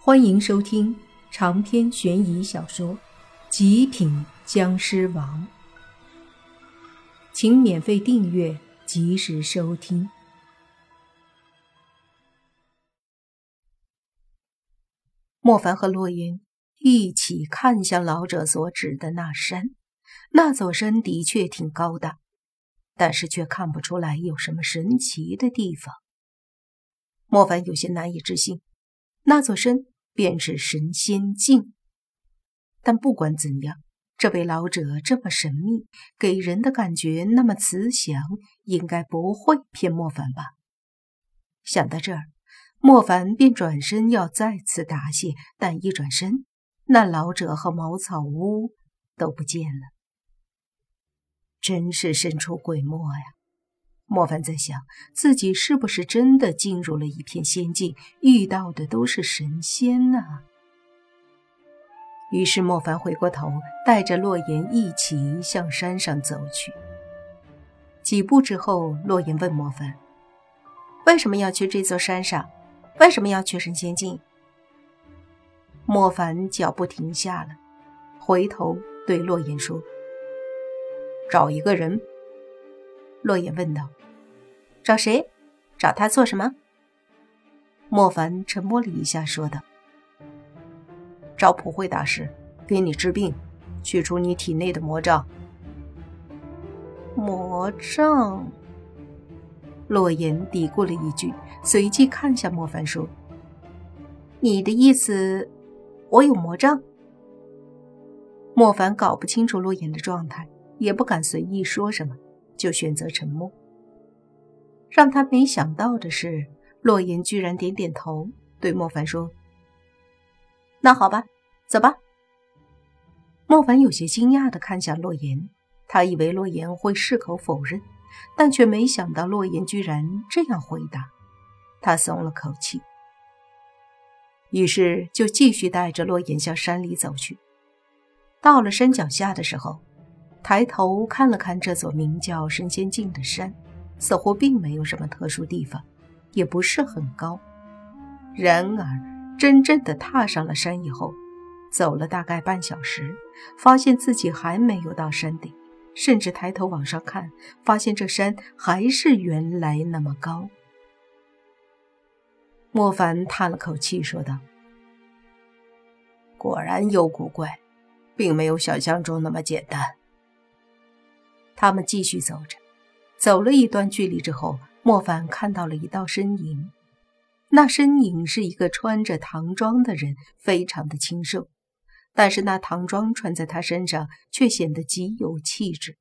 欢迎收听长篇悬疑小说《极品僵尸王》，请免费订阅，及时收听。莫凡和洛言一起看向老者所指的那山，那座山的确挺高的，但是却看不出来有什么神奇的地方。莫凡有些难以置信，那座山。便是神仙境，但不管怎样，这位老者这么神秘，给人的感觉那么慈祥，应该不会骗莫凡吧？想到这儿，莫凡便转身要再次答谢，但一转身，那老者和茅草屋都不见了。真是神出鬼没呀！莫凡在想，自己是不是真的进入了一片仙境，遇到的都是神仙呢？于是莫凡回过头，带着洛言一起向山上走去。几步之后，洛言问莫凡：“为什么要去这座山上？为什么要去神仙境？”莫凡脚步停下了，回头对洛言说：“找一个人。”洛言问道。找谁？找他做什么？莫凡沉默了一下，说道：“找普惠大师，给你治病，去除你体内的魔障。”魔障。洛言嘀咕了一句，随即看向莫凡说：“你的意思，我有魔障？”莫凡搞不清楚洛言的状态，也不敢随意说什么，就选择沉默。让他没想到的是，洛言居然点点头，对莫凡说：“那好吧，走吧。”莫凡有些惊讶的看向洛言，他以为洛言会矢口否认，但却没想到洛言居然这样回答，他松了口气，于是就继续带着洛言向山里走去。到了山脚下的时候，抬头看了看这座名叫神仙境的山。似乎并没有什么特殊地方，也不是很高。然而，真正的踏上了山以后，走了大概半小时，发现自己还没有到山顶，甚至抬头往上看，发现这山还是原来那么高。莫凡叹了口气，说道：“果然有古怪，并没有想象中那么简单。”他们继续走着。走了一段距离之后，莫凡看到了一道身影。那身影是一个穿着唐装的人，非常的清瘦，但是那唐装穿在他身上却显得极有气质。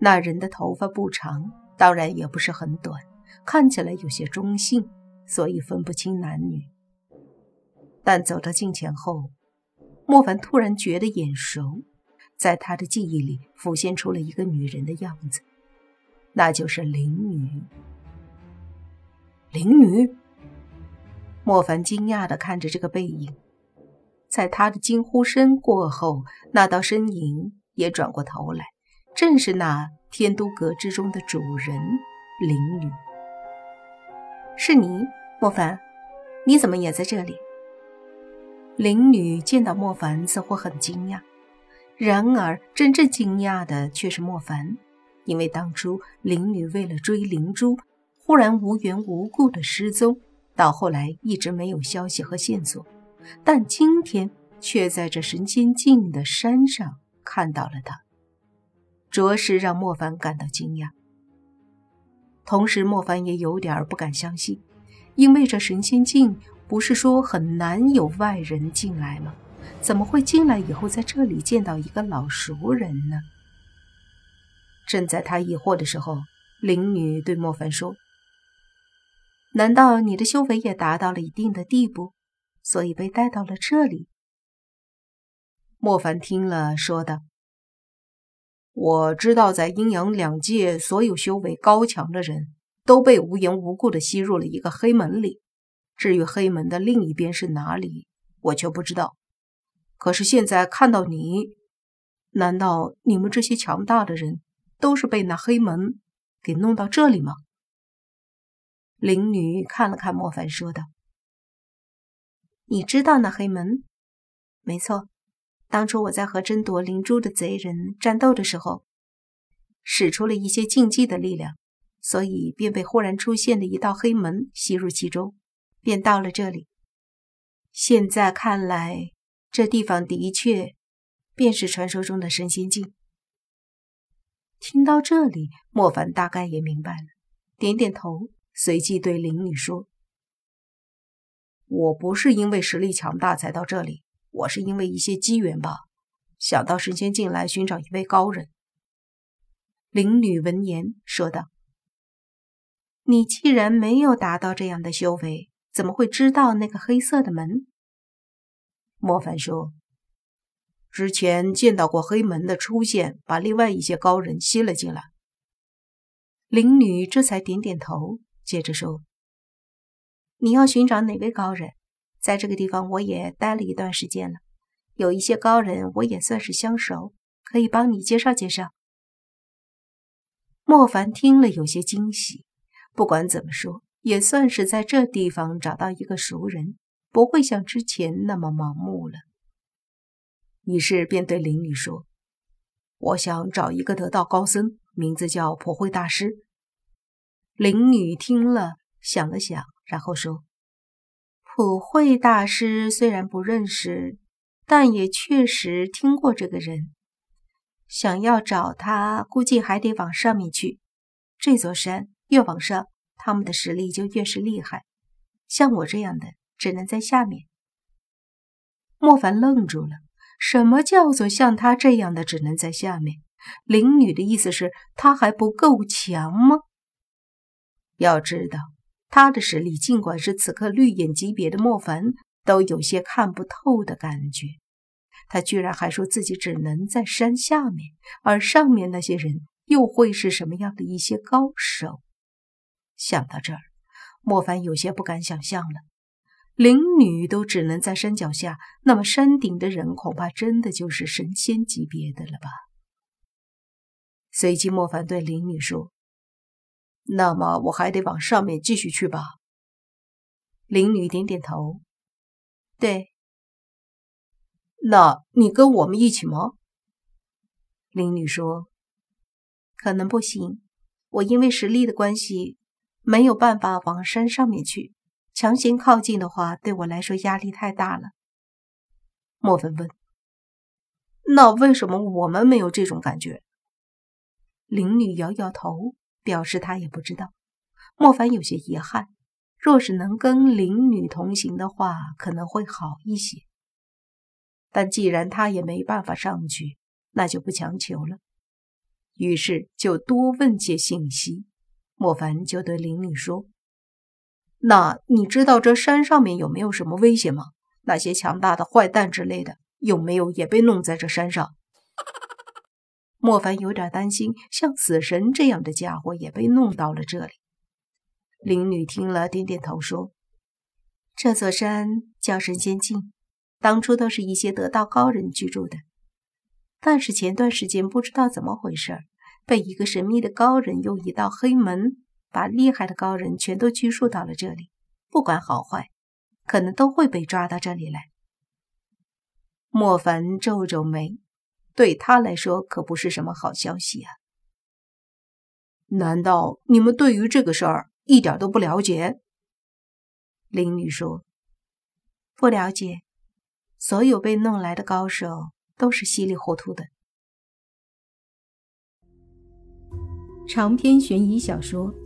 那人的头发不长，当然也不是很短，看起来有些中性，所以分不清男女。但走到近前后，莫凡突然觉得眼熟，在他的记忆里浮现出了一个女人的样子。那就是灵女。灵女，莫凡惊讶的看着这个背影，在他的惊呼声过后，那道身影也转过头来，正是那天都阁之中的主人灵女。是你，莫凡，你怎么也在这里？灵女见到莫凡，似乎很惊讶，然而真正惊讶的却是莫凡。因为当初灵女为了追灵珠，忽然无缘无故的失踪，到后来一直没有消息和线索，但今天却在这神仙境的山上看到了她，着实让莫凡感到惊讶。同时，莫凡也有点不敢相信，因为这神仙境不是说很难有外人进来吗？怎么会进来以后在这里见到一个老熟人呢？正在他疑惑的时候，灵女对莫凡说：“难道你的修为也达到了一定的地步，所以被带到了这里？”莫凡听了，说道：“我知道，在阴阳两界，所有修为高强的人都被无缘无故的吸入了一个黑门里。至于黑门的另一边是哪里，我却不知道。可是现在看到你，难道你们这些强大的人？”都是被那黑门给弄到这里吗？灵女看了看莫凡，说道：“你知道那黑门？没错，当初我在和争夺灵珠的贼人战斗的时候，使出了一些禁忌的力量，所以便被忽然出现的一道黑门吸入其中，便到了这里。现在看来，这地方的确便是传说中的神仙境。听到这里，莫凡大概也明白了，点点头，随即对灵女说：“我不是因为实力强大才到这里，我是因为一些机缘吧，想到神仙境来寻找一位高人。”灵女闻言说道：“你既然没有达到这样的修为，怎么会知道那个黑色的门？”莫凡说。之前见到过黑门的出现，把另外一些高人吸了进来。灵女这才点点头，接着说：“你要寻找哪位高人？在这个地方我也待了一段时间了，有一些高人我也算是相熟，可以帮你介绍介绍。”莫凡听了有些惊喜，不管怎么说，也算是在这地方找到一个熟人，不会像之前那么盲目了。于是便对灵女说：“我想找一个得道高僧，名字叫普惠大师。”灵女听了，想了想，然后说：“普惠大师虽然不认识，但也确实听过这个人。想要找他，估计还得往上面去。这座山越往上，他们的实力就越是厉害。像我这样的，只能在下面。”莫凡愣住了。什么叫做像他这样的只能在下面？灵女的意思是他还不够强吗？要知道，他的实力尽管是此刻绿眼级别的莫凡都有些看不透的感觉。他居然还说自己只能在山下面，而上面那些人又会是什么样的一些高手？想到这儿，莫凡有些不敢想象了。灵女都只能在山脚下，那么山顶的人恐怕真的就是神仙级别的了吧？随即，莫凡对灵女说：“那么我还得往上面继续去吧？”灵女点点头：“对。”那你跟我们一起吗？灵女说：“可能不行，我因为实力的关系，没有办法往山上面去。”强行靠近的话，对我来说压力太大了。莫凡问：“那为什么我们没有这种感觉？”灵女摇摇头，表示她也不知道。莫凡有些遗憾，若是能跟灵女同行的话，可能会好一些。但既然他也没办法上去，那就不强求了。于是就多问些信息。莫凡就对灵女说。那你知道这山上面有没有什么危险吗？那些强大的坏蛋之类的，有没有也被弄在这山上？莫凡有点担心，像死神这样的家伙也被弄到了这里。灵女听了，点点头说：“这座山叫神仙境，当初都是一些得道高人居住的。但是前段时间不知道怎么回事，被一个神秘的高人用一道黑门。”把厉害的高人全都拘束到了这里，不管好坏，可能都会被抓到这里来。莫凡皱皱眉，对他来说可不是什么好消息啊！难道你们对于这个事儿一点都不了解？林女说：“不了解，所有被弄来的高手都是稀里糊涂的。”长篇悬疑小说。《